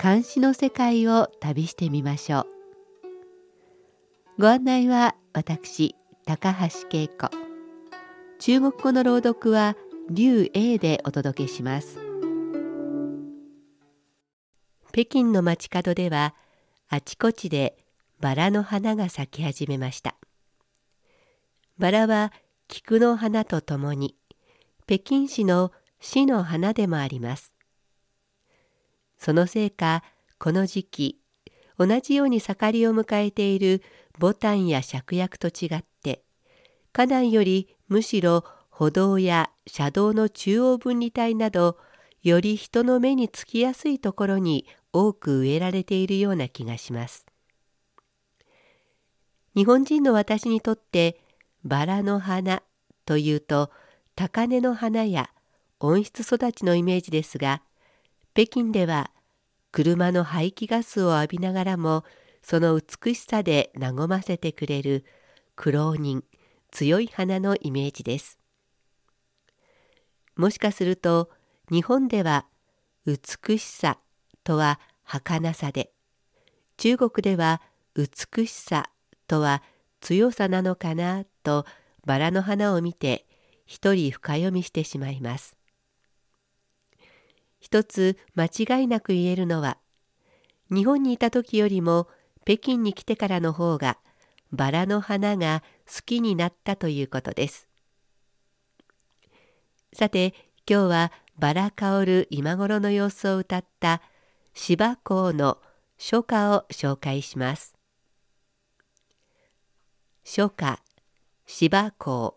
監視の世界を旅してみましょう。ご案内は私高橋恵子。中国語の朗読は劉英でお届けします。北京の街角ではあちこちでバラの花が咲き始めました。バラは菊の花とともに北京市の市の花でもあります。そのせいかこの時期同じように盛りを迎えているボタンや芍薬と違って花壇よりむしろ歩道や車道の中央分離帯などより人の目につきやすいところに多く植えられているような気がします。日本人の私にとってバラの花というと高根の花や温室育ちのイメージですが北京では車の排気ガスを浴びながらもその美しさで和ませてくれる苦労人強い花のイメージですもしかすると日本では美しさとは儚さで中国では美しさとは強さなのかなとバラの花を見て一人深読みしてしまいます。一つ間違いなく言えるのは日本にいた時よりも北京に来てからの方がバラの花が好きになったということです。さて今日はバラ香る今頃の様子を歌った芝公の初夏を紹介します。初夏芝公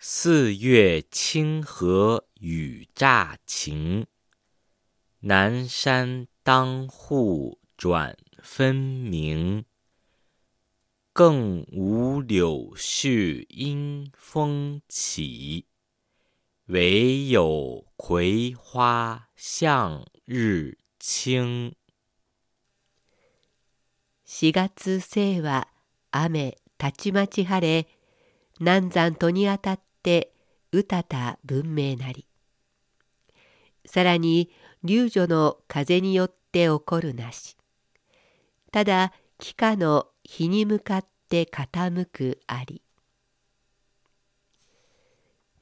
四月清河雨乍晴，南山当户转分明。更无柳絮因风起，唯有葵花向日倾。4月生は雨たちまち晴れ南山戸にあたって うたた文明なりさらに流女の風によって起こるなしただ幾何の日に向かって傾くあり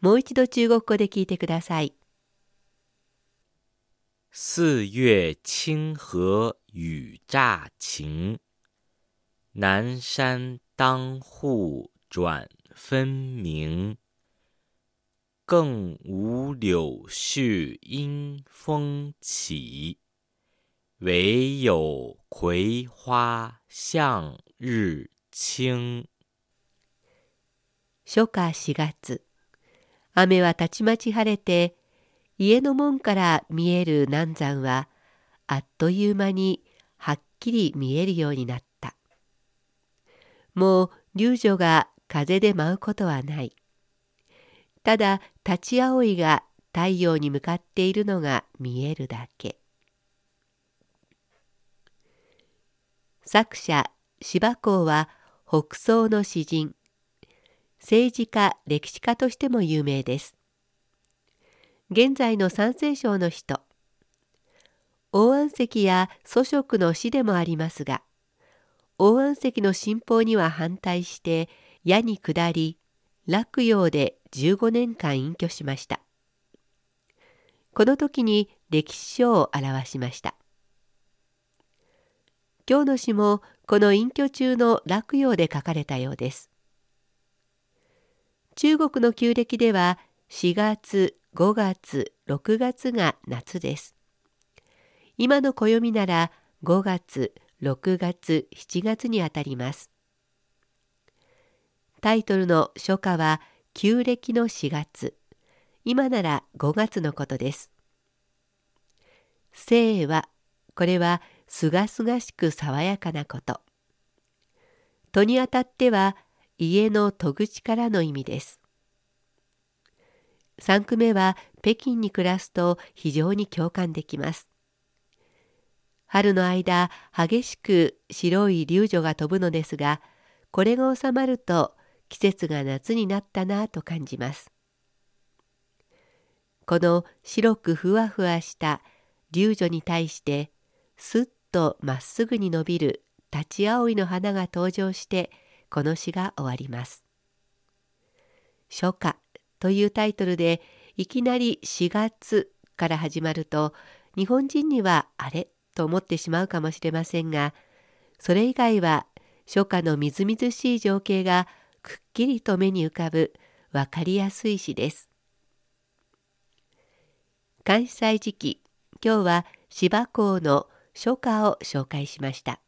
もう一度中国語で聞いてください。四月清河雨乍晴。南山当户转分明，更无柳絮因风起，唯有葵花向日倾。初夏4月、雨はたちまち晴れて、家の門から見える南山はあっという間にはっきり見えるようになった。もう流女が風で舞うことはない。ただ立ち葵が太陽に向かっているのが見えるだけ。作者芝公は北宋の詩人。政治家歴史家としても有名です。現在の山西省の人王安石や祖職の詩でもありますが王安石の信奉には反対して矢に下り洛陽で15年間隠居しました。この時に歴史書を表しました。今日の詩もこの隠居中の洛陽で書かれたようです。中国の旧暦では4月5月6月が夏です。今の暦なら5月6月7月にあたります。タイトルの初夏は旧暦の4月。今なら5月のことです。生はこれはすがすがしく爽やかなこと。戸にあたっては家の戸口からの意味です。3句目は北京に暮らすと非常に共感できます。春の間激しく白い流女が飛ぶのですがこれが収まると季節が夏になったなと感じますこの白くふわふわした流女に対してすっとまっすぐに伸びる立ち葵の花が登場してこの詩が終わります。初夏というタイトルでいきなり4月から始まると日本人にはあれと思ってしまうかもしれませんがそれ以外は初夏のみずみずしい情景がくっきりと目に浮かぶ分かりやすい詩です。関西時期今日は芝公の初夏を紹介しました。